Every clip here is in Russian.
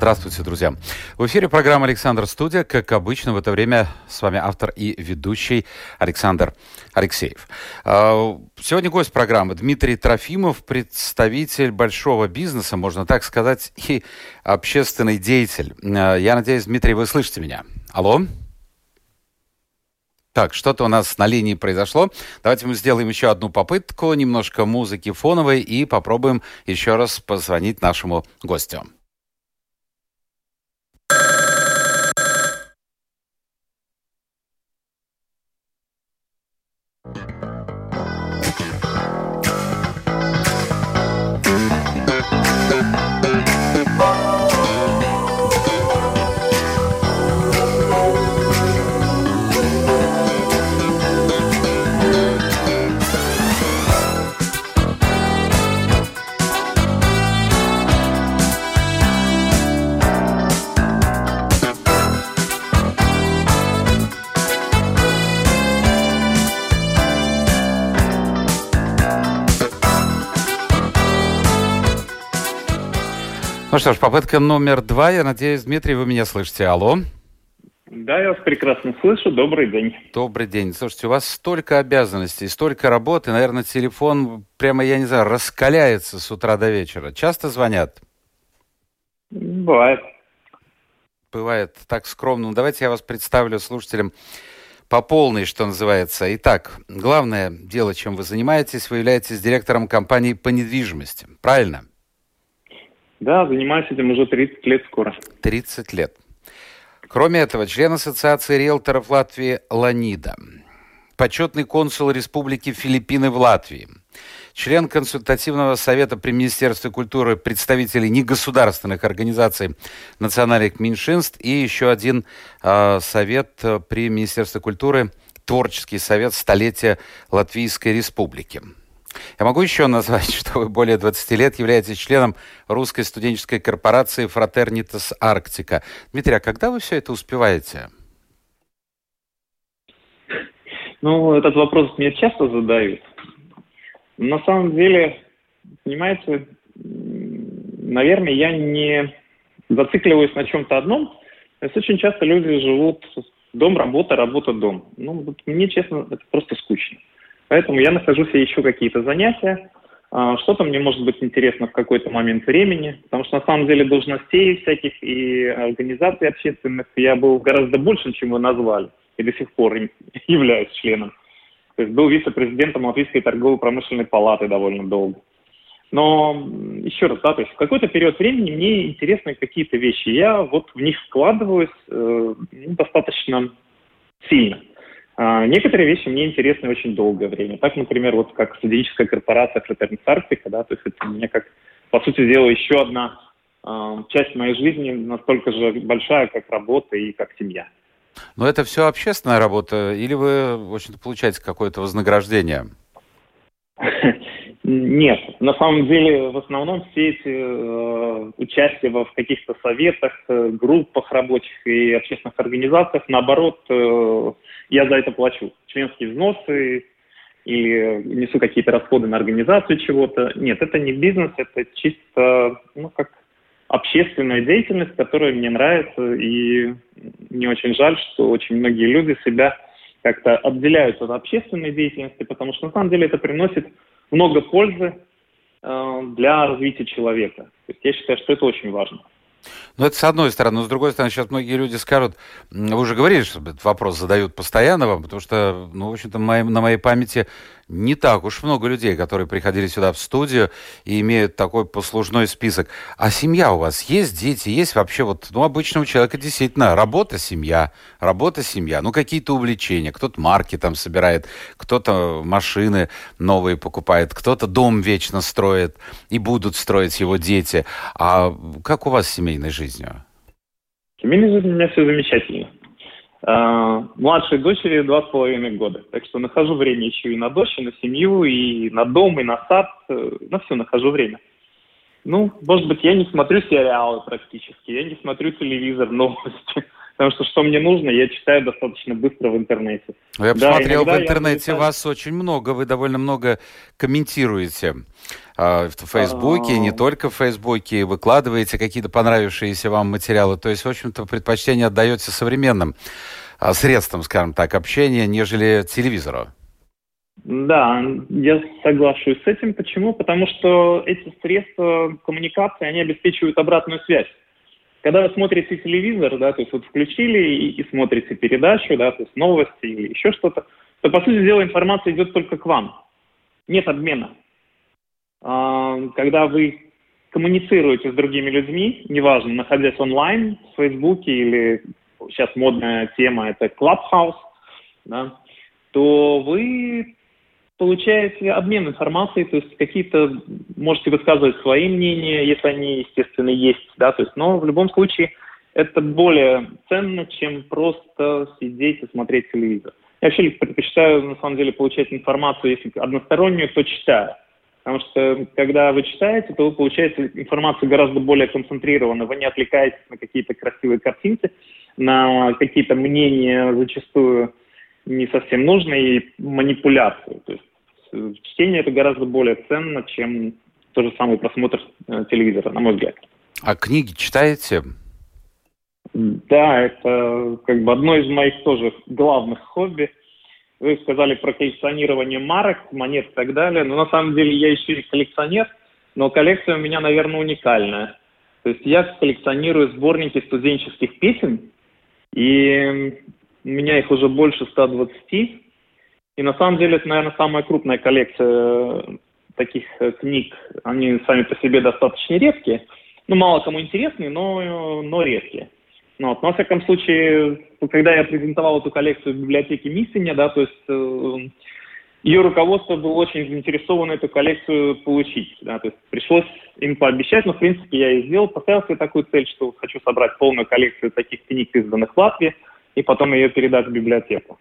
Здравствуйте, друзья. В эфире программа «Александр Студия». Как обычно, в это время с вами автор и ведущий Александр Алексеев. А, сегодня гость программы Дмитрий Трофимов, представитель большого бизнеса, можно так сказать, и общественный деятель. А, я надеюсь, Дмитрий, вы слышите меня. Алло? Так, что-то у нас на линии произошло. Давайте мы сделаем еще одну попытку, немножко музыки фоновой и попробуем еще раз позвонить нашему гостю. you Ну что ж, попытка номер два. Я надеюсь, Дмитрий, вы меня слышите. Алло. Да, я вас прекрасно слышу. Добрый день. Добрый день. Слушайте, у вас столько обязанностей, столько работы. Наверное, телефон прямо, я не знаю, раскаляется с утра до вечера. Часто звонят? Бывает. Бывает так скромно. Ну, давайте я вас представлю слушателям по полной, что называется. Итак, главное дело, чем вы занимаетесь, вы являетесь директором компании по недвижимости. Правильно? Да, занимаюсь этим уже 30 лет скоро. 30 лет. Кроме этого, член Ассоциации риэлторов Латвии Ланида, почетный консул Республики Филиппины в Латвии, член консультативного совета при Министерстве культуры представителей негосударственных организаций национальных меньшинств и еще один э, совет при Министерстве культуры, творческий совет столетия Латвийской Республики. Я могу еще назвать, что вы более 20 лет являетесь членом русской студенческой корпорации Fraternitas Арктика. Дмитрий, а когда вы все это успеваете? Ну, этот вопрос мне часто задают. На самом деле, понимаете, наверное, я не зацикливаюсь на чем-то одном. То есть очень часто люди живут дом, работа, работа, дом. Ну, вот мне, честно, это просто скучно. Поэтому я нахожу себе еще какие-то занятия, а, что-то мне может быть интересно в какой-то момент времени, потому что на самом деле должностей всяких и организаций общественных я был гораздо больше, чем вы назвали, и до сих пор являюсь членом. То есть был вице-президентом Латвийской торгово-промышленной палаты довольно долго. Но еще раз, да, то есть в какой-то период времени мне интересны какие-то вещи. Я вот в них вкладываюсь э, ну, достаточно сильно. А, некоторые вещи мне интересны очень долгое время. Так, например, вот как студенческая корпорация Fraternity Arctica, да, то есть это мне как, по сути дела, еще одна э, часть моей жизни, настолько же большая, как работа и как семья. Но это все общественная работа, или вы, в общем-то, получаете какое-то вознаграждение? Нет, на самом деле в основном все эти э, участия в каких-то советах, э, группах рабочих и общественных организациях, наоборот, э, я за это плачу. Членские взносы или несу какие-то расходы на организацию чего-то. Нет, это не бизнес, это чисто, ну, как общественная деятельность, которая мне нравится, и мне очень жаль, что очень многие люди себя как-то отделяют от общественной деятельности, потому что на самом деле это приносит много пользы э, для развития человека. То есть я считаю, что это очень важно. Ну, это с одной стороны. Но с другой стороны, сейчас многие люди скажут, вы уже говорили, что этот вопрос задают постоянно вам, потому что, ну, в общем-то, на моей памяти не так уж много людей, которые приходили сюда в студию и имеют такой послужной список. А семья у вас есть, дети есть вообще вот, ну, обычного человека действительно работа, семья, работа, семья, ну, какие-то увлечения, кто-то марки там собирает, кто-то машины новые покупает, кто-то дом вечно строит и будут строить его дети. А как у вас с семейной жизнью? Семейной жизнью у меня все замечательно. Э, младшей дочери два с половиной года. Так что нахожу время еще и на дочь, и на семью, и на дом, и на сад. Э, на все нахожу время. Ну, может быть, я не смотрю сериалы практически, я не смотрю телевизор, новости. Потому что что мне нужно, я читаю достаточно быстро в интернете. Ну, я посмотрел да, в интернете, я... вас очень много, вы довольно много комментируете в Фейсбуке, не а. только в Фейсбуке, выкладываете какие-то понравившиеся вам материалы. То есть, в общем-то, предпочтение отдаете современным э, средствам, скажем так, общения, нежели телевизору. Да, я соглашусь с этим. Почему? Потому что эти средства коммуникации, они обеспечивают обратную связь. Когда вы смотрите телевизор, да, то есть вот включили и, и смотрите передачу, да, то есть новости или еще что-то, то, по сути дела, информация идет только к вам. Нет обмена. А, когда вы коммуницируете с другими людьми, неважно, находясь онлайн, в Фейсбуке или сейчас модная тема это Clubhouse, да, то вы получаете обмен информацией, то есть какие-то можете высказывать свои мнения, если они, естественно, есть, да, то есть, но в любом случае это более ценно, чем просто сидеть и смотреть телевизор. Я вообще предпочитаю, на самом деле, получать информацию, если одностороннюю, то читая. Потому что, когда вы читаете, то вы получаете информацию гораздо более концентрированно. Вы не отвлекаетесь на какие-то красивые картинки, на какие-то мнения зачастую не совсем нужные, и манипуляции. То есть чтение это гораздо более ценно, чем тот же самый просмотр э, телевизора, на мой взгляд. А книги читаете? Да, это как бы одно из моих тоже главных хобби. Вы сказали про коллекционирование марок, монет и так далее. Но на самом деле я еще и коллекционер, но коллекция у меня, наверное, уникальная. То есть я коллекционирую сборники студенческих песен, и у меня их уже больше 120. И на самом деле это, наверное, самая крупная коллекция э, таких э, книг. Они сами по себе достаточно редкие. Ну, мало кому интересные, но, но редкие. Ну, вот. Но, во всяком случае, когда я презентовал эту коллекцию в библиотеке Миссиня, да, то есть э, ее руководство было очень заинтересовано эту коллекцию получить. Да, то есть пришлось им пообещать, но, в принципе, я и сделал. Поставил себе такую цель, что хочу собрать полную коллекцию таких книг, изданных в Латвии, и потом ее передать в библиотеку.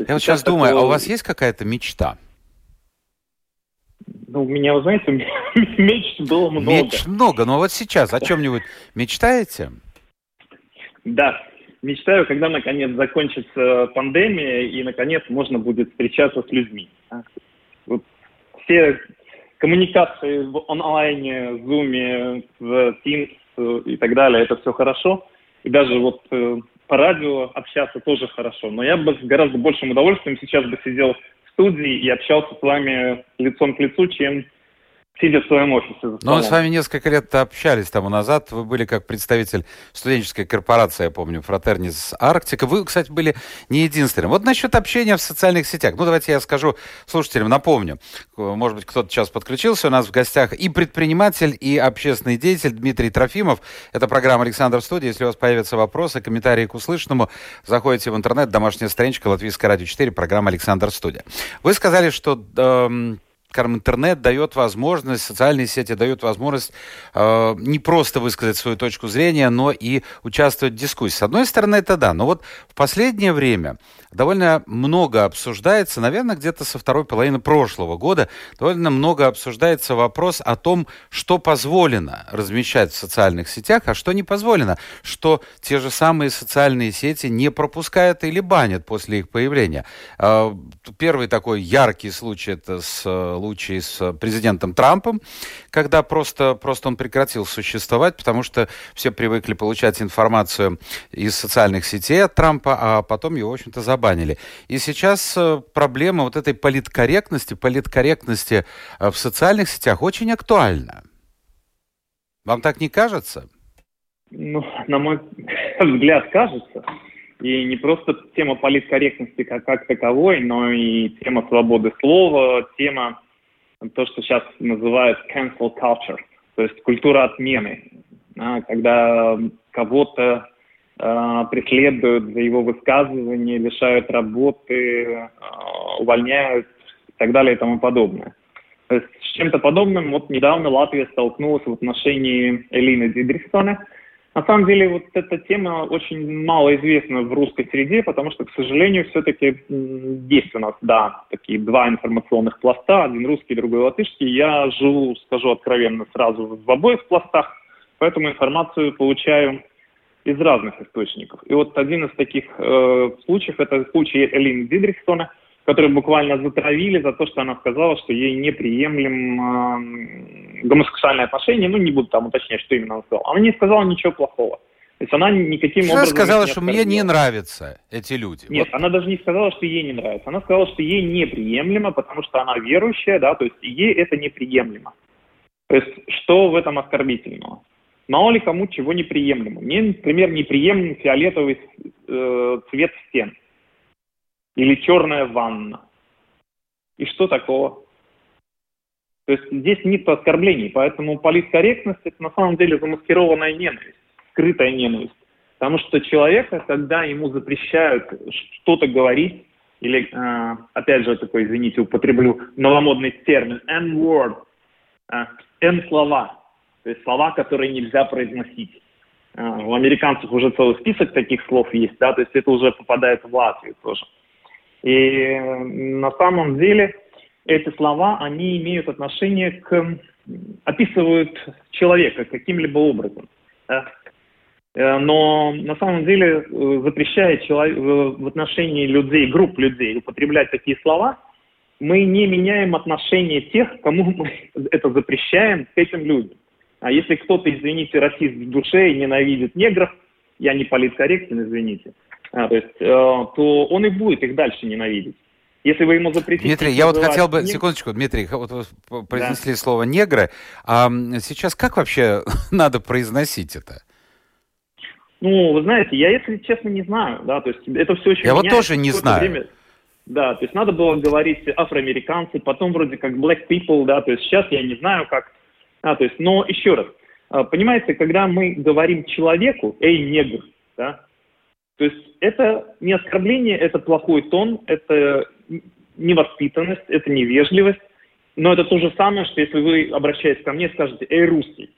Я вот сейчас думаю, такое... а у вас есть какая-то мечта? Ну, у меня, вы знаете, мечт было много. Меч много, но вот сейчас о чем-нибудь мечтаете? Да, мечтаю, когда наконец закончится пандемия и наконец можно будет встречаться с людьми. Вот все коммуникации в онлайне, в Zoom, в Teams и так далее, это все хорошо. И даже вот э, по радио общаться тоже хорошо, но я бы с гораздо большим удовольствием сейчас бы сидел в студии и общался с вами лицом к лицу, чем сидя в своем офисе. Но мы с вами несколько лет общались тому назад. Вы были как представитель студенческой корпорации, я помню, Фратернис Арктика. Вы, кстати, были не единственным. Вот насчет общения в социальных сетях. Ну, давайте я скажу слушателям, напомню. Может быть, кто-то сейчас подключился. У нас в гостях и предприниматель, и общественный деятель Дмитрий Трофимов. Это программа «Александр Студия». Если у вас появятся вопросы, комментарии к услышанному, заходите в интернет, домашняя страничка Латвийская радио 4, программа «Александр Студия». Вы сказали, что... Э, скажем, интернет дает возможность, социальные сети дают возможность э, не просто высказать свою точку зрения, но и участвовать в дискуссии. С одной стороны, это да. Но вот в последнее время довольно много обсуждается, наверное, где-то со второй половины прошлого года, довольно много обсуждается вопрос о том, что позволено размещать в социальных сетях, а что не позволено, что те же самые социальные сети не пропускают или банят после их появления. А, первый такой яркий случай это случай с президентом Трампом, когда просто, просто он прекратил существовать, потому что все привыкли получать информацию из социальных сетей от Трампа, а потом его, в общем-то, забанили. И сейчас э, проблема вот этой политкорректности, политкорректности э, в социальных сетях очень актуальна. Вам так не кажется? Ну, на мой взгляд, кажется. И не просто тема политкорректности как, как таковой, но и тема свободы слова, тема то, что сейчас называют cancel culture, то есть культура отмены, когда кого-то Э, преследуют за его высказывания, лишают работы, э, увольняют и так далее и тому подобное. То есть с чем-то подобным вот недавно Латвия столкнулась в отношении Элины Дидрихсона, На самом деле, вот эта тема очень мало известна в русской среде, потому что, к сожалению, все-таки есть у нас, да, такие два информационных пласта, один русский, другой латышский. Я живу, скажу откровенно, сразу в обоих пластах, поэтому информацию получаю из разных источников. И вот один из таких э, случаев, это случай Элины Дидрихсона – которую буквально затравили за то, что она сказала, что ей неприемлем э, гомосексуальное отношение. Ну, не буду там уточнять, что именно она сказала. Она не сказала ничего плохого. То есть она никаким что образом... Она сказала, что мне не нравятся эти люди. Нет, вот. она даже не сказала, что ей не нравится. Она сказала, что ей неприемлемо, потому что она верующая, да, то есть ей это неприемлемо. То есть что в этом оскорбительного? Мало ли кому чего неприемлемо. Мне, например, неприемлем фиолетовый э, цвет стен или черная ванна. И что такого? То есть здесь нет оскорблений, поэтому политкорректность – это на самом деле замаскированная ненависть, скрытая ненависть. Потому что человека, когда ему запрещают что-то говорить, или, э, опять же, такой, извините, употреблю новомодный термин, N-word, э, N-слова, то есть слова, которые нельзя произносить. Э, у американцев уже целый список таких слов есть, да, то есть это уже попадает в Латвию тоже. И на самом деле эти слова, они имеют отношение к... описывают человека каким-либо образом. Э, но на самом деле, э, запрещая человек, в отношении людей, групп людей употреблять такие слова, мы не меняем отношение тех, кому мы это запрещаем, к этим людям. А если кто-то, извините, расист в душе и ненавидит негров, я не политкорректен, извините, а, то, есть, э, то он и будет их дальше ненавидеть. Если вы ему запретите... Дмитрий, я вот хотел бы, секундочку, Дмитрий, вот вы произнесли да. слово «негры», а сейчас как вообще надо произносить это? Ну, вы знаете, я, если честно, не знаю, да, то есть это все очень Я вот тоже не знаю. Время. Да, то есть надо было говорить афроамериканцы, потом вроде как black people, да, то есть сейчас я не знаю как, а, то есть, но еще раз, а, понимаете, когда мы говорим человеку, эй, негр, да, то есть это не оскорбление, это плохой тон, это невоспитанность, это невежливость. Но это то же самое, что если вы, обращаясь ко мне, скажете «Эй, русский».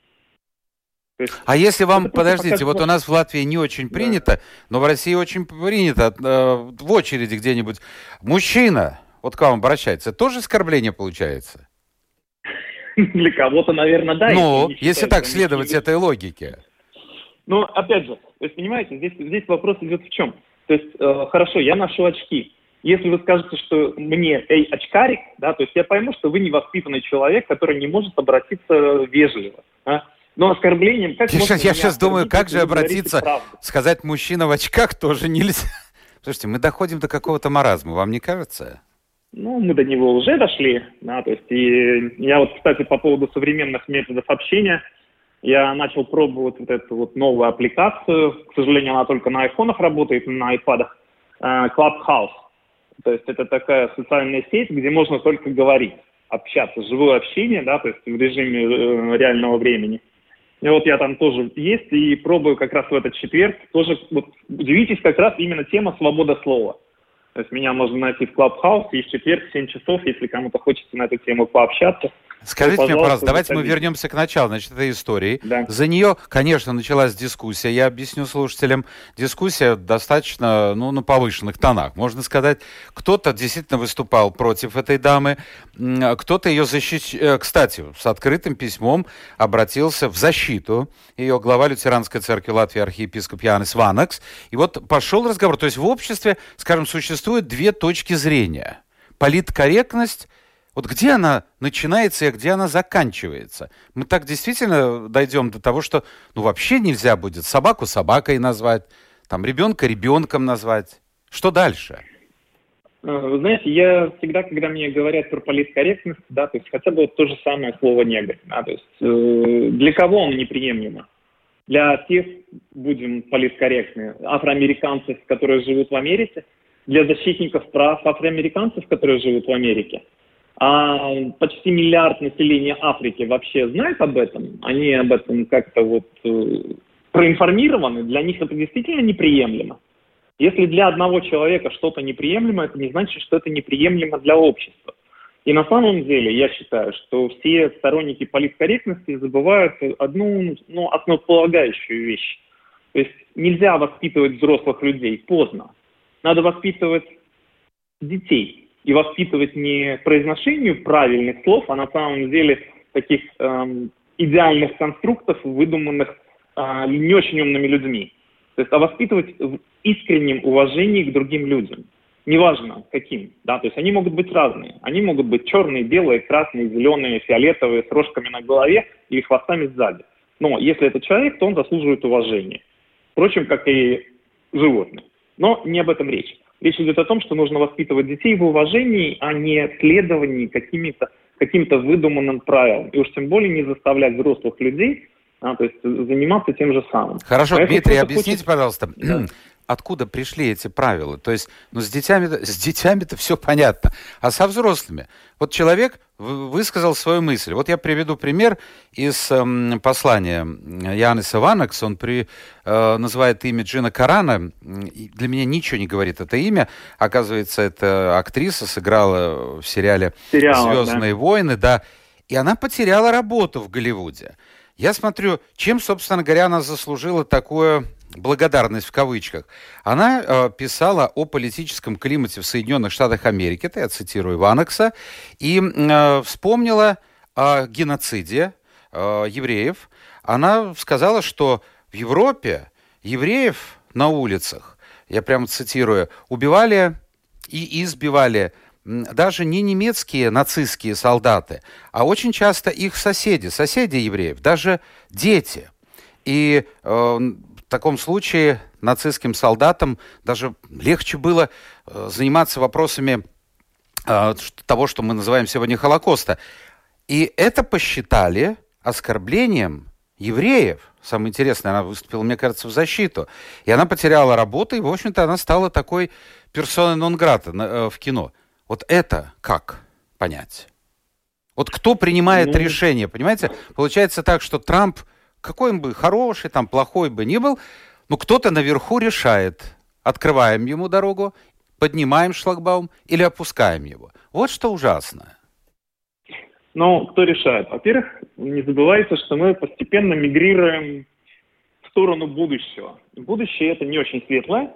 Есть, а если вам, подождите, вот у нас в Латвии не очень принято, да. но в России очень принято, э, в очереди где-нибудь, мужчина, вот к вам обращается, тоже оскорбление получается? Для кого-то, наверное, да. Ну, если, если так следовать этой логике. Ну, опять же, то есть, понимаете, здесь, здесь вопрос идет в чем? То есть, э, хорошо, я ношу очки. Если вы скажете, что мне, эй, очкарик, да, то есть я пойму, что вы невоспитанный человек, который не может обратиться вежливо. А? Но оскорблением... Как я сейчас, я сейчас думаю, как же обратиться, сказать мужчина в очках тоже нельзя. Слушайте, мы доходим до какого-то маразма, вам не кажется? Ну, мы до него уже дошли, да, то есть и я вот, кстати, по поводу современных методов общения, я начал пробовать вот эту вот новую аппликацию. К сожалению, она только на айфонах работает, на айпадах. Э, Clubhouse. То есть это такая социальная сеть, где можно только говорить, общаться, живое общение, да, то есть в режиме э, реального времени. И вот я там тоже есть и пробую как раз в этот четверг. Тоже вот, удивитесь, как раз именно тема свобода слова. То есть меня можно найти в Clubhouse и в четверг в 7 часов, если кому-то хочется на эту тему пообщаться. Скажите ну, мне, пожалуйста, давайте мы вернемся к началу, значит, этой истории. Да. За нее, конечно, началась дискуссия. Я объясню слушателям. Дискуссия достаточно, ну, на повышенных тонах. Можно сказать, кто-то действительно выступал против этой дамы, кто-то ее защищал. Э, кстати, с открытым письмом обратился в защиту ее глава лютеранской церкви Латвии архиепископ Янис Ванакс. И вот пошел разговор. То есть в обществе, скажем, существует две точки зрения. Политкорректность – вот где она начинается и где она заканчивается? Мы так действительно дойдем до того, что ну вообще нельзя будет собаку собакой назвать, там ребенка ребенком назвать. Что дальше? Э, вы знаете, я всегда, когда мне говорят про политкорректность, да, то есть хотя бы вот то же самое слово негр, да, то есть э, для кого он неприемлемо? Для тех, будем политкорректны, афроамериканцев, которые живут в Америке, для защитников прав афроамериканцев, которые живут в Америке – а почти миллиард населения Африки вообще знает об этом, они об этом как-то вот э, проинформированы, для них это действительно неприемлемо. Если для одного человека что-то неприемлемо, это не значит, что это неприемлемо для общества. И на самом деле я считаю, что все сторонники политкорректности забывают одну ну, основополагающую вещь. То есть нельзя воспитывать взрослых людей поздно. Надо воспитывать детей. И воспитывать не произношению правильных слов, а на самом деле таких эм, идеальных конструктов, выдуманных э, не очень умными людьми. То есть, а воспитывать в искреннем уважении к другим людям. Неважно, каким. Да? То есть они могут быть разные. Они могут быть черные, белые, красные, зеленые, фиолетовые, с рожками на голове или хвостами сзади. Но если это человек, то он заслуживает уважения. Впрочем, как и животные. Но не об этом речь. Речь идет о том, что нужно воспитывать детей в уважении, а не следовании какими-то каким-то выдуманным правилам. И уж тем более не заставлять взрослых людей а, то есть заниматься тем же самым. Хорошо, а Дмитрий, объясните, хочет... пожалуйста, да. Откуда пришли эти правила? То есть, ну, с детьми, с детьми-то все понятно, а со взрослыми? Вот человек высказал свою мысль. Вот я приведу пример из э, послания Яниса Ванакс. Он при, э, называет имя Джина Карана. Для меня ничего не говорит это имя. Оказывается, это актриса, сыграла в сериале Сериал, «Звездные да. войны». Да. И она потеряла работу в Голливуде. Я смотрю, чем, собственно говоря, она заслужила такую благодарность в кавычках. Она э, писала о политическом климате в Соединенных Штатах Америки, это я цитирую Ванекса, и э, вспомнила о геноциде э, евреев. Она сказала, что в Европе евреев на улицах, я прямо цитирую, убивали и избивали даже не немецкие нацистские солдаты, а очень часто их соседи, соседи евреев, даже дети. И э, в таком случае нацистским солдатам даже легче было э, заниматься вопросами э, того, что мы называем сегодня Холокоста. И это посчитали оскорблением евреев. Самое интересное, она выступила, мне кажется, в защиту. И она потеряла работу, и, в общем-то, она стала такой персоной нон-грата э, в кино. Вот это как понять? Вот кто принимает ну... решение, понимаете? Получается так, что Трамп, какой он бы хороший, там, плохой бы ни был, но кто-то наверху решает, открываем ему дорогу, поднимаем шлагбаум или опускаем его. Вот что ужасно. Ну, кто решает? Во-первых, не забывайте, что мы постепенно мигрируем в сторону будущего. Будущее это не очень светлое,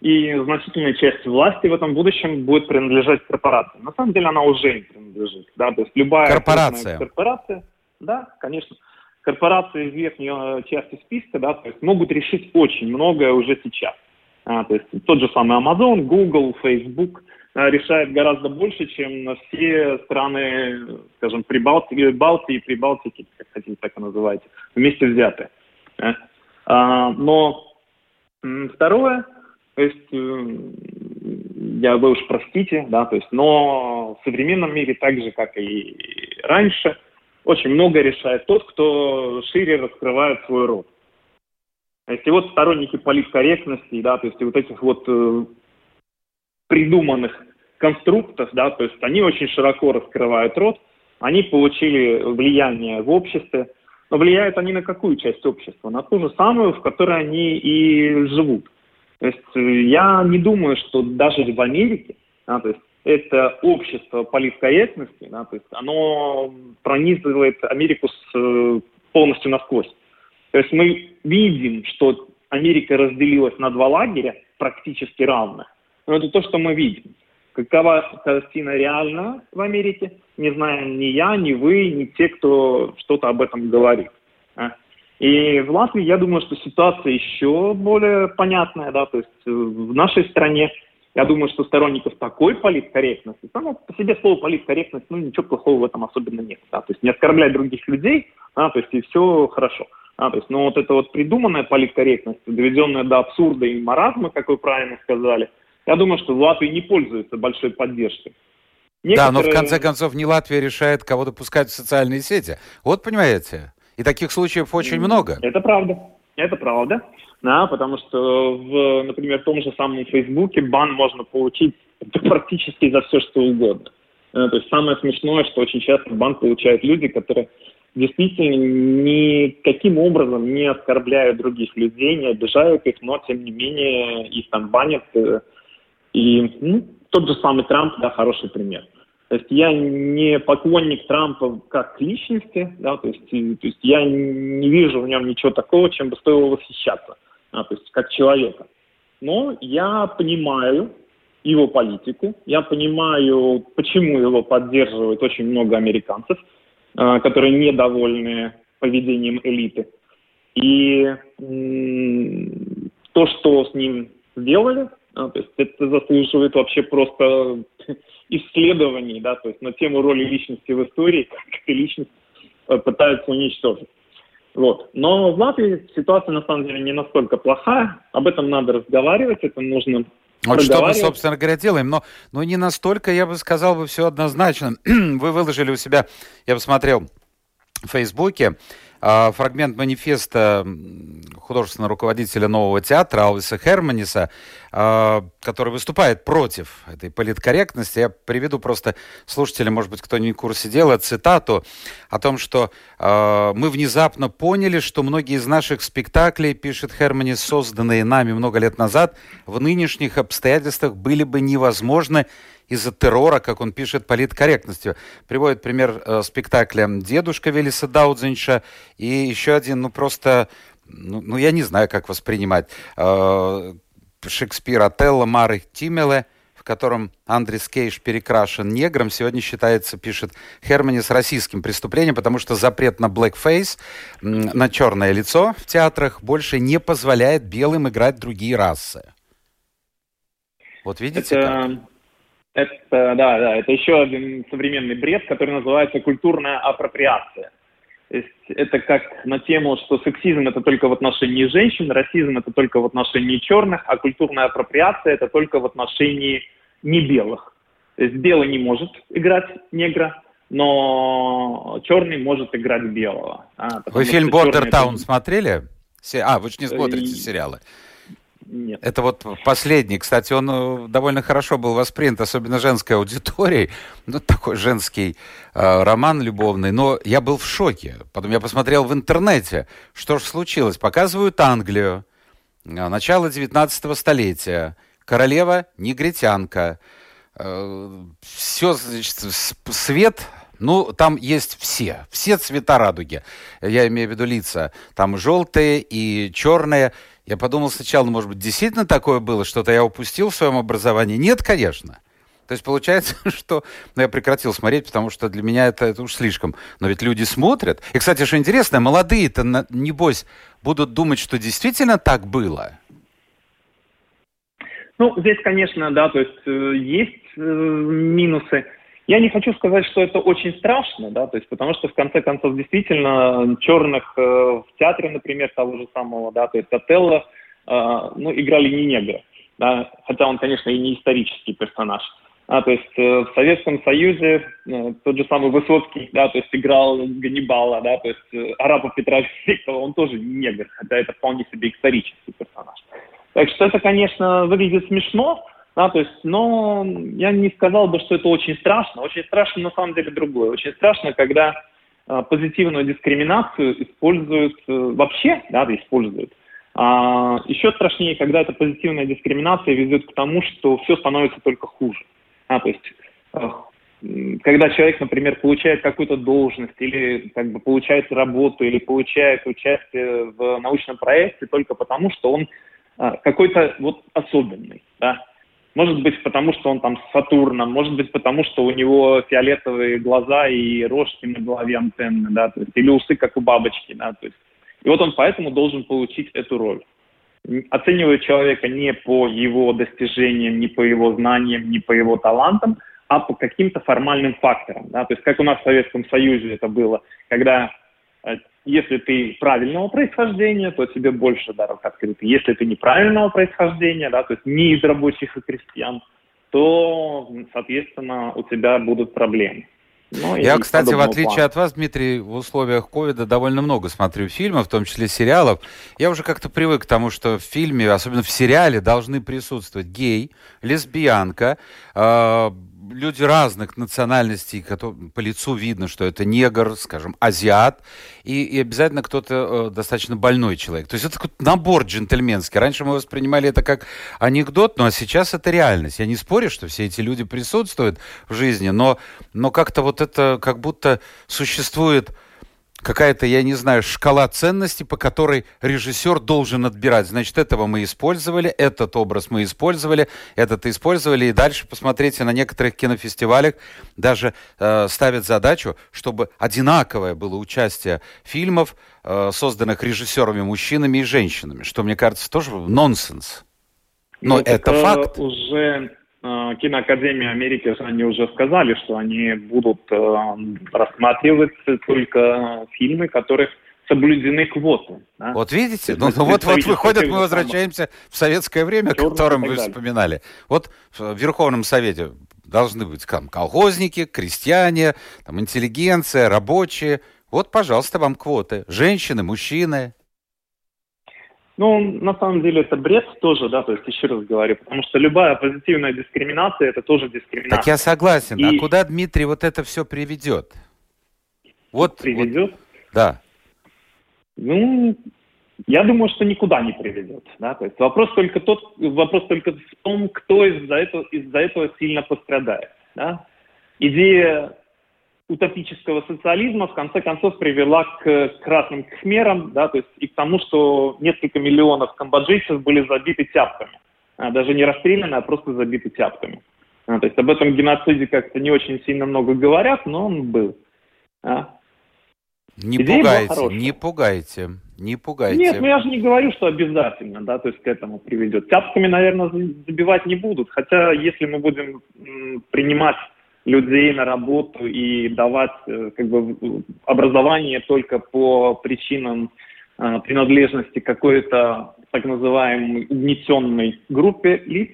и значительная часть власти в этом будущем будет принадлежать корпорации. На самом деле она уже им принадлежит. Да? То есть любая корпорация. корпорация, да, конечно, корпорации из верхней э, части списка, да, то есть могут решить очень многое уже сейчас. А, то есть тот же самый Amazon, Google, Facebook а, решает гораздо больше, чем все страны, скажем, Прибалтики, Балтии, Прибалтики, как хотите так и называйте, вместе взятые. А, но второе, то есть, э, я вы уж простите, да, то есть, но в современном мире так же, как и раньше, очень много решает тот, кто шире раскрывает свой рот. То есть, и вот сторонники политкорректности, да, то есть, вот этих вот э, придуманных конструктов, да, то есть, они очень широко раскрывают рот, они получили влияние в обществе, но влияют они на какую часть общества? На ту же самую, в которой они и живут. То есть э, я не думаю, что даже в Америке, да, то есть это общество политкорректности, да, то есть оно пронизывает Америку с, э, полностью насквозь. То есть мы видим, что Америка разделилась на два лагеря, практически равных. Но это то, что мы видим. Какова картина реальна в Америке, не знаем ни я, ни вы, ни те, кто что-то об этом говорит. И в Латвии, я думаю, что ситуация еще более понятная, да, то есть в нашей стране, я думаю, что сторонников такой политкорректности, само по себе слово политкорректность, ну, ничего плохого в этом особенно нет, да, то есть не оскорблять других людей, да, то есть и все хорошо. Да, то есть, но вот эта вот придуманная политкорректность, доведенная до абсурда и маразма, как вы правильно сказали, я думаю, что в Латвии не пользуется большой поддержкой. Некоторые... Да, но в конце концов не Латвия решает, кого допускать в социальные сети. Вот понимаете? И таких случаев очень много. Это правда. Это правда. Да, потому что, в, например, в том же самом Фейсбуке бан можно получить практически за все, что угодно. Э, то есть самое смешное, что очень часто бан получают люди, которые действительно никаким образом не оскорбляют других людей, не обижают их, но тем не менее их там банят. Э, и ну, тот же самый Трамп, да, хороший пример. То есть я не поклонник Трампа как личности, да, то есть, то есть я не вижу в нем ничего такого, чем бы стоило восхищаться, да, то есть как человека. Но я понимаю его политику, я понимаю, почему его поддерживает очень много американцев, э, которые недовольны поведением элиты. И то, что с ним сделали, а, то есть это заслуживает вообще просто исследований, да, то есть на тему роли личности в истории, как эта личность э, пытаются уничтожить. Вот. Но в Латвии ситуация на самом деле не настолько плохая. Об этом надо разговаривать, это нужно вот что мы, собственно говоря, делаем. Но, но не настолько, я бы сказал, бы все однозначно. Вы выложили у себя, я посмотрел в Фейсбуке, фрагмент манифеста художественного руководителя нового театра Алвиса Херманиса, а, который выступает против этой политкорректности. Я приведу просто слушателям, может быть, кто не в курсе дела, цитату о том, что а, мы внезапно поняли, что многие из наших спектаклей, пишет Херманис, созданные нами много лет назад, в нынешних обстоятельствах были бы невозможны из-за террора, как он пишет, политкорректностью. Приводит пример э, спектакля «Дедушка» Велиса Даудзинша и еще один, ну просто, ну, ну я не знаю, как воспринимать, э, Шекспир Отелло Мары Тимеле, в котором Андрес Кейш перекрашен негром, сегодня считается, пишет Херманис, российским преступлением, потому что запрет на blackface, на черное лицо в театрах больше не позволяет белым играть другие расы. Вот видите? Это, как? Это, да, да, это еще один современный бред, который называется культурная апроприация. То есть это как на тему, что сексизм это только в отношении женщин, расизм это только в отношении черных, а культурная апроприация это только в отношении не белых. То есть белый не может играть негра, но черный может играть белого. А, Вы фильм «Бордер Таун» смотрели? А, вы же не смотрите сериалы. Нет. Это вот последний. Кстати, он э, довольно хорошо был воспринят, особенно женской аудиторией. Ну, такой женский э, роман любовный. Но я был в шоке. Потом я посмотрел в интернете, что же случилось. Показывают Англию. Э, начало 19 столетия. Королева негритянка. Э, все, значит, свет ну, там есть все, все цвета радуги. Я имею в виду лица. Там желтые и черные. Я подумал сначала, ну, может быть, действительно такое было, что-то я упустил в своем образовании. Нет, конечно. То есть получается, что ну, я прекратил смотреть, потому что для меня это, это уж слишком. Но ведь люди смотрят. И, кстати, что интересно, молодые-то, небось, будут думать, что действительно так было. Ну, здесь, конечно, да, то есть э, есть э, минусы. Я не хочу сказать, что это очень страшно, да, то есть потому что в конце концов действительно черных э, в театре, например, того же самого, да, то есть Отелло, э, ну, играли не негры, да, хотя он, конечно, и не исторический персонаж. А, то есть э, в Советском Союзе э, тот же самый Высоцкий, да, то есть играл Ганнибала, да, то есть э, арапа Петра Великого, он тоже не негр, хотя это вполне себе исторический персонаж. Так что это, конечно, выглядит смешно, да, то есть, но я не сказал бы, что это очень страшно. Очень страшно на самом деле другое. Очень страшно, когда э, позитивную дискриминацию используют э, вообще, да, используют. А еще страшнее, когда эта позитивная дискриминация ведет к тому, что все становится только хуже. А, то есть, э, когда человек, например, получает какую-то должность или как бы получает работу или получает участие в научном проекте только потому, что он э, какой-то вот особенный, да, может быть, потому что он там с Сатурном, может быть, потому что у него фиолетовые глаза и рожки на голове антенны, да, то есть, или усы, как у бабочки, да, то есть. И вот он поэтому должен получить эту роль. Оценивают человека не по его достижениям, не по его знаниям, не по его талантам, а по каким-то формальным факторам. Да? То есть как у нас в Советском Союзе это было, когда если ты правильного происхождения, то тебе больше дорог открыты. Если ты неправильного происхождения, да, то есть не из рабочих и крестьян, то, соответственно, у тебя будут проблемы. Ну, Я, кстати, в отличие плана. от вас, Дмитрий, в условиях ковида довольно много смотрю фильмов, в том числе сериалов. Я уже как-то привык к тому, что в фильме, особенно в сериале, должны присутствовать гей, лесбиянка, э, люди разных национальностей, которые, по лицу видно, что это негр, скажем, азиат, и, и обязательно кто-то э, достаточно больной человек. То есть это такой набор джентльменский. Раньше мы воспринимали это как анекдот, ну а сейчас это реальность. Я не спорю, что все эти люди присутствуют в жизни, но, но как-то вот это как будто существует какая-то, я не знаю, шкала ценностей, по которой режиссер должен отбирать. Значит, этого мы использовали, этот образ мы использовали, этот использовали, и дальше посмотрите на некоторых кинофестивалях даже э, ставят задачу, чтобы одинаковое было участие фильмов, э, созданных режиссерами мужчинами и женщинами, что, мне кажется, тоже нонсенс. Но ну, это факт. Уже Э, киноакадемии Америки, они уже сказали, что они будут э, рассматривать только фильмы, которых соблюдены квоты. Да? Вот видите? Ну, ну вот, вот выходит, мы возвращаемся в советское время, о котором вы вспоминали. Вот в Верховном Совете должны быть там колхозники, крестьяне, там интеллигенция, рабочие. Вот, пожалуйста, вам квоты. Женщины, мужчины. Ну, на самом деле это бред тоже, да, то есть еще раз говорю, потому что любая позитивная дискриминация это тоже дискриминация. Так я согласен. А И... А куда Дмитрий вот это все приведет? Вот приведет? Вот, да. Ну, я думаю, что никуда не приведет. Да? То есть вопрос только тот, вопрос только в том, кто из-за этого, из-за этого сильно пострадает. Да? Идея утопического социализма в конце концов привела к красным кхмерам, да, то есть и к тому, что несколько миллионов камбоджийцев были забиты тяпками. А, даже не расстреляны, а просто забиты тяпками. А, то есть об этом геноциде как-то не очень сильно много говорят, но он был. А. Не Идея пугайте, не пугайте, не пугайте. Нет, ну я же не говорю, что обязательно, да, то есть к этому приведет. Тяпками, наверное, забивать не будут, хотя если мы будем принимать людей на работу и давать э, как бы образование только по причинам э, принадлежности какой-то так называемой угнетенной группе лиц,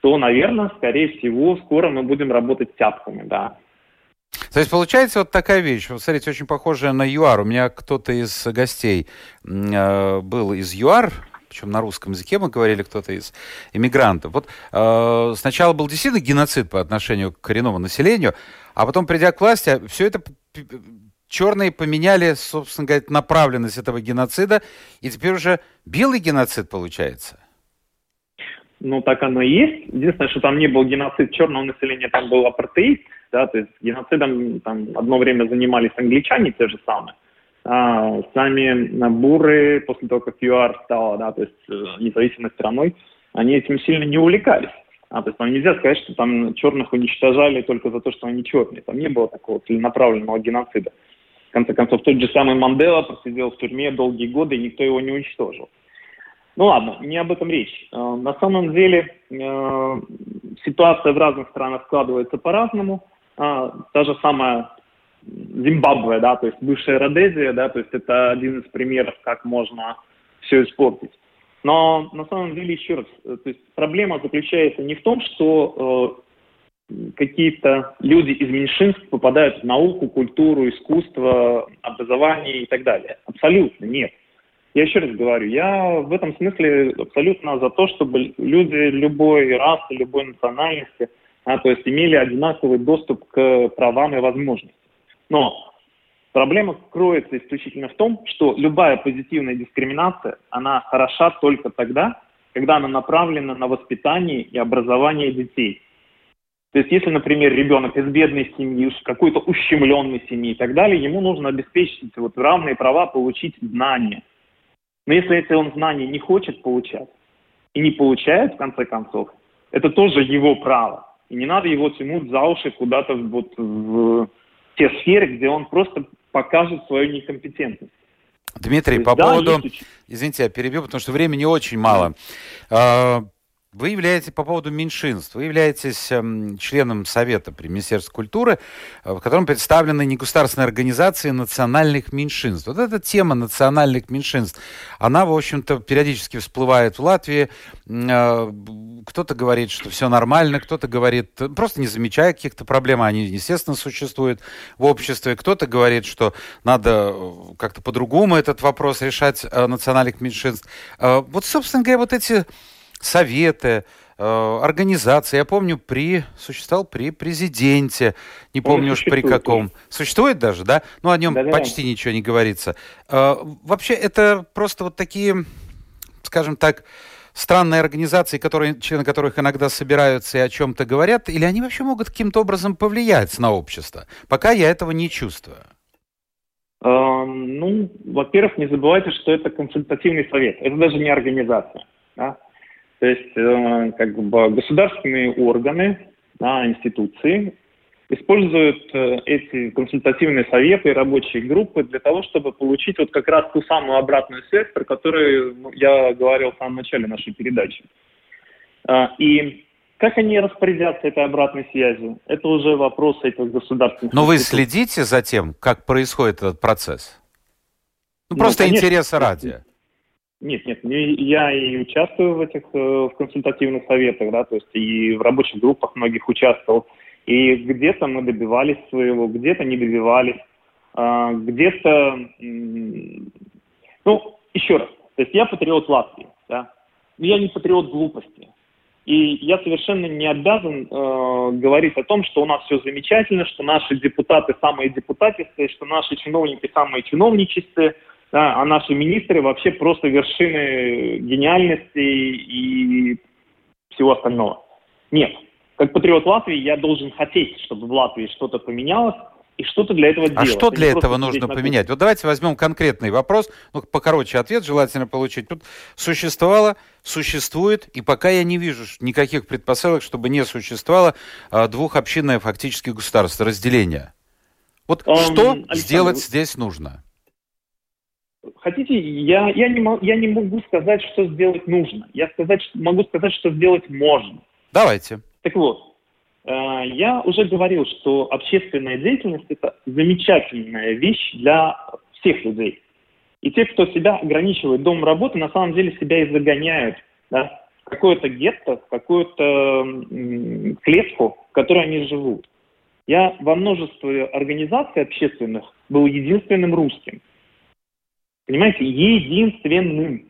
то, наверное, скорее всего, скоро мы будем работать тяпками, да. То есть получается вот такая вещь. Вот смотрите, очень похожая на ЮАР. У меня кто-то из гостей э, был из ЮАР, причем на русском языке мы говорили, кто-то из иммигрантов. Вот э, сначала был действительно геноцид по отношению к коренному населению, а потом, придя к власти, все это черные поменяли, собственно говоря, направленность этого геноцида, и теперь уже белый геноцид получается. Ну, так оно и есть. Единственное, что там не был геноцид черного населения, там был апартеид, да, то есть геноцидом там одно время занимались англичане те же самые. А, сами буры, после того, как ЮАР стала, да, то есть э, независимой страной, они этим сильно не увлекались. А, то есть там нельзя сказать, что там черных уничтожали только за то, что они черные. Там не было такого целенаправленного геноцида. В конце концов, тот же самый Мандела просидел в тюрьме долгие годы, и никто его не уничтожил. Ну ладно, не об этом речь. Э, на самом деле э, ситуация в разных странах складывается по-разному. А, та же самая Зимбабве, да, то есть бывшая Родезия, да, то есть это один из примеров, как можно все испортить. Но на самом деле, еще раз, э, то есть проблема заключается не в том, что э, какие-то люди из меньшинств попадают в науку, культуру, искусство, образование и так далее. Абсолютно нет. Я еще раз говорю, я в этом смысле абсолютно за то, чтобы люди любой расы, любой национальности, а, то есть имели одинаковый доступ к правам и возможностям. Но проблема кроется исключительно в том, что любая позитивная дискриминация, она хороша только тогда, когда она направлена на воспитание и образование детей. То есть, если, например, ребенок из бедной семьи, какой-то ущемленной семьи и так далее, ему нужно обеспечить вот равные права получить знания. Но если это он знания не хочет получать и не получает, в конце концов, это тоже его право. И не надо его тянуть за уши куда-то вот в те сферы, где он просто покажет свою некомпетентность. Дмитрий, по да, поводу... Есть... Извините, я перебью, потому что времени очень мало. Вы являетесь, по поводу меньшинств, вы являетесь э, членом Совета при Министерстве культуры, э, в котором представлены негосударственные организации национальных меньшинств. Вот эта тема национальных меньшинств, она, в общем-то, периодически всплывает в Латвии. Э, кто-то говорит, что все нормально, кто-то говорит, просто не замечая каких-то проблем, они, естественно, существуют в обществе. Кто-то говорит, что надо э, как-то по-другому этот вопрос решать э, национальных меньшинств. Э, вот, собственно говоря, вот эти советы, э, организации. Я помню, при существовал при президенте, не помню уж при каком. Существует даже, да? Ну, о нем да, почти да. ничего не говорится. Э, вообще, это просто вот такие, скажем так, странные организации, которые, члены которых иногда собираются и о чем-то говорят, или они вообще могут каким-то образом повлиять на общество? Пока я этого не чувствую. Э, ну, во-первых, не забывайте, что это консультативный совет. Это даже не организация. Да? То есть э, как бы государственные органы, да, институции используют э, эти консультативные советы и рабочие группы для того, чтобы получить вот как раз ту самую обратную связь, про которую я говорил в самом начале нашей передачи. Э, и как они распорядятся этой обратной связью, это уже вопрос этих государственных Но вы следите за тем, как происходит этот процесс? Ну, ну просто конечно, интереса ради. Нет, нет, я и участвую в этих э, в консультативных советах, да, то есть и в рабочих группах многих участвовал. И где-то мы добивались своего, где-то не добивались, а, где-то, ну, еще раз, то есть я патриот Латвии, да, но я не патриот глупости. И я совершенно не обязан э, говорить о том, что у нас все замечательно, что наши депутаты самые депутатистые, что наши чиновники самые чиновничистые – да, а наши министры вообще просто вершины гениальности и всего остального. Нет. Как патриот Латвии я должен хотеть, чтобы в Латвии что-то поменялось, и что-то для этого делать. А что для этого нужно поменять? Вот давайте возьмем конкретный вопрос, ну, покороче ответ желательно получить. Тут существовало, существует, и пока я не вижу никаких предпосылок, чтобы не существовало а, двухобщинное фактически государство, разделение. Вот um, что Александр, сделать здесь нужно? Хотите, я, я, не, я не могу сказать, что сделать нужно. Я сказать, могу сказать, что сделать можно. Давайте. Так вот, э, я уже говорил, что общественная деятельность – это замечательная вещь для всех людей. И те, кто себя ограничивает домом работы, на самом деле себя и загоняют да, в какое-то гетто, в какую-то клетку, в которой они живут. Я во множестве организаций общественных был единственным русским. Понимаете, единственным.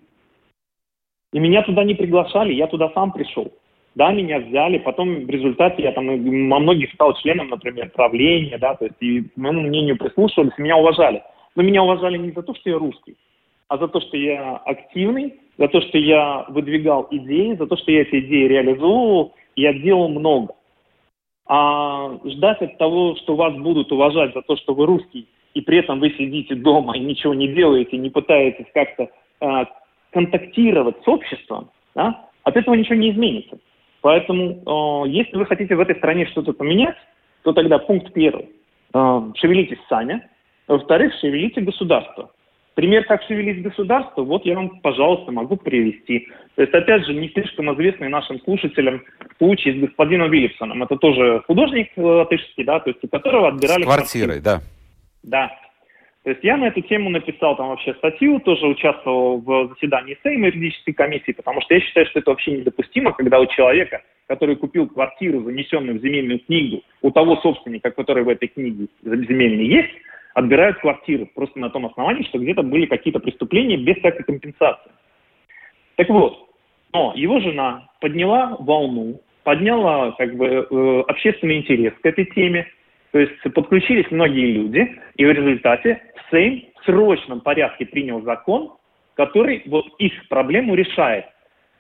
И меня туда не приглашали, я туда сам пришел. Да, меня взяли, потом в результате я там во многих стал членом, например, правления, да, то есть и моему мнению прислушивались, меня уважали. Но меня уважали не за то, что я русский, а за то, что я активный, за то, что я выдвигал идеи, за то, что я эти идеи реализовывал, я делал много. А ждать от того, что вас будут уважать за то, что вы русский, и при этом вы сидите дома и ничего не делаете, не пытаетесь как-то э, контактировать с обществом, да, от этого ничего не изменится. Поэтому, э, если вы хотите в этой стране что-то поменять, то тогда пункт первый. Э, шевелитесь сами. Во-вторых, шевелите государство. Пример, как шевелить государство, вот я вам, пожалуйста, могу привести. То есть, опять же, не слишком известный нашим слушателям случай с господином Виллипсоном. Это тоже художник латышский, да, то есть у которого отбирали... С квартирой, квартиру. да. Да. То есть я на эту тему написал там вообще статью, тоже участвовал в заседании Сейма юридической комиссии, потому что я считаю, что это вообще недопустимо, когда у человека, который купил квартиру, занесенную в земельную книгу, у того собственника, который в этой книге земельной есть, отбирают квартиру просто на том основании, что где-то были какие-то преступления без всякой компенсации. Так вот, но его жена подняла волну, подняла как бы э, общественный интерес к этой теме, то есть подключились многие люди, и в результате Сейм в срочном порядке принял закон, который вот их проблему решает.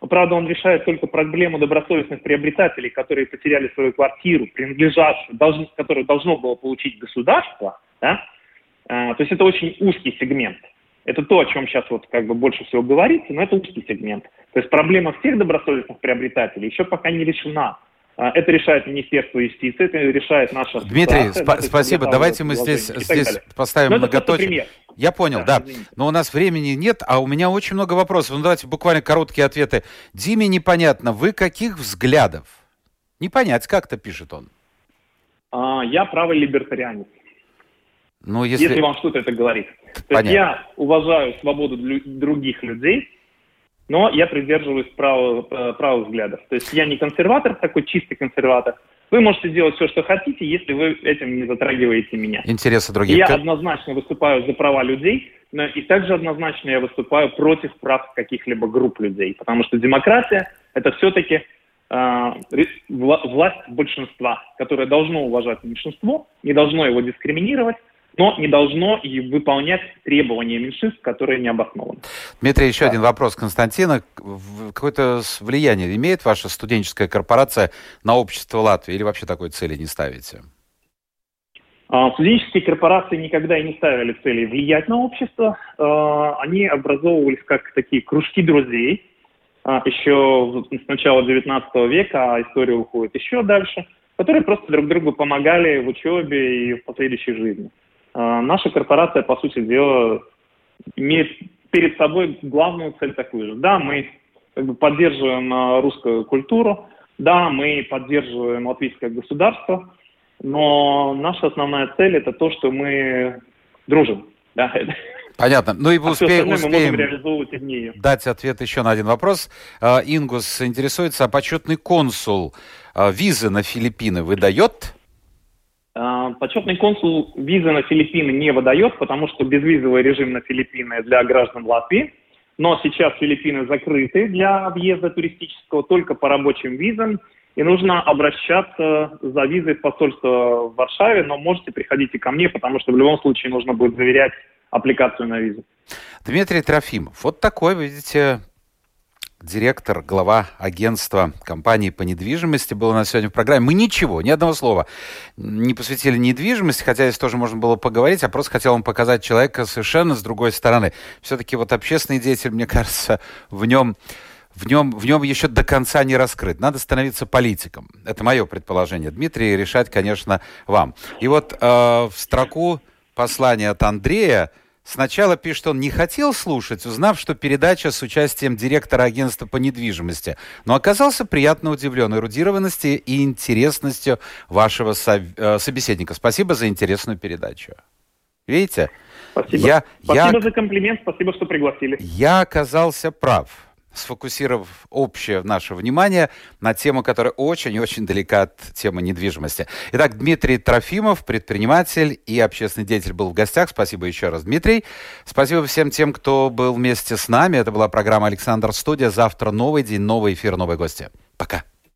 Правда, он решает только проблему добросовестных приобретателей, которые потеряли свою квартиру, принадлежащую, должны, которую должно было получить государство. Да? А, то есть это очень узкий сегмент. Это то, о чем сейчас вот как бы больше всего говорится, но это узкий сегмент. То есть проблема всех добросовестных приобретателей еще пока не решена. А, это решает Министерство юстиции, это решает наша Дмитрий, спа- да, спасибо. Давайте мы здесь, здесь поставим многоточие. Я понял, да. да. Но у нас времени нет, а у меня очень много вопросов. Ну, давайте буквально короткие ответы. Диме непонятно, вы каких взглядов? Не понять, как-то пишет он. А, я правый либертарианец. Ну, если... если вам что-то это говорит. То есть я уважаю свободу других людей, но я придерживаюсь прав, э, правых взглядов. То есть я не консерватор, такой чистый консерватор, Вы можете делать все, что хотите, если вы этим не затрагиваете меня. Интересы других. Я однозначно выступаю за права людей, но и также однозначно я выступаю против прав каких-либо групп людей, потому что демократия – это все-таки э, власть большинства, которое должно уважать меньшинство, не должно его дискриминировать, но не должно и выполнять требования меньшинств, которые не обоснованы. Дмитрий, еще да. один вопрос Константина. Какое-то влияние имеет ваша студенческая корпорация на общество Латвии или вообще такой цели не ставите? А, студенческие корпорации никогда и не ставили цели влиять на общество. А, они образовывались как такие кружки друзей, а, еще с начала XIX века, а история уходит еще дальше, которые просто друг другу помогали в учебе и в последующей жизни. А, наша корпорация, по сути дела, имеет перед собой главную цель такую же. Да, мы как бы, поддерживаем а, русскую культуру, да, мы поддерживаем латвийское государство, но наша основная цель это то, что мы дружим. Да? Понятно. Ну и а успеем, успеем дать ответ еще на один вопрос. Ингус интересуется, а почетный консул визы на Филиппины выдает? А, почетный консул визы на Филиппины не выдает, потому что безвизовый режим на Филиппины для граждан Латвии. Но сейчас Филиппины закрыты для въезда туристического только по рабочим визам. И нужно обращаться за визой в посольство в Варшаве, но можете приходить и ко мне, потому что в любом случае нужно будет заверять аппликацию на визу. Дмитрий Трофимов, вот такой, видите, директор, глава агентства компании по недвижимости был у нас сегодня в программе. Мы ничего, ни одного слова не посвятили недвижимости, хотя здесь тоже можно было поговорить, а просто хотел вам показать человека совершенно с другой стороны. Все-таки вот общественный деятель, мне кажется, в нем в нем, в нем еще до конца не раскрыт. Надо становиться политиком. Это мое предположение. Дмитрий, решать, конечно, вам. И вот э, в строку послания от Андрея Сначала пишет, он не хотел слушать, узнав, что передача с участием директора агентства по недвижимости, но оказался приятно удивлен эрудированностью и интересностью вашего со- э, собеседника. Спасибо за интересную передачу. Видите? Спасибо. Я, спасибо я, за комплимент, спасибо, что пригласили. Я оказался прав сфокусировав общее наше внимание на тему, которая очень-очень далека от темы недвижимости. Итак, Дмитрий Трофимов, предприниматель и общественный деятель, был в гостях. Спасибо еще раз, Дмитрий. Спасибо всем тем, кто был вместе с нами. Это была программа «Александр Студия». Завтра новый день, новый эфир, новые гости. Пока.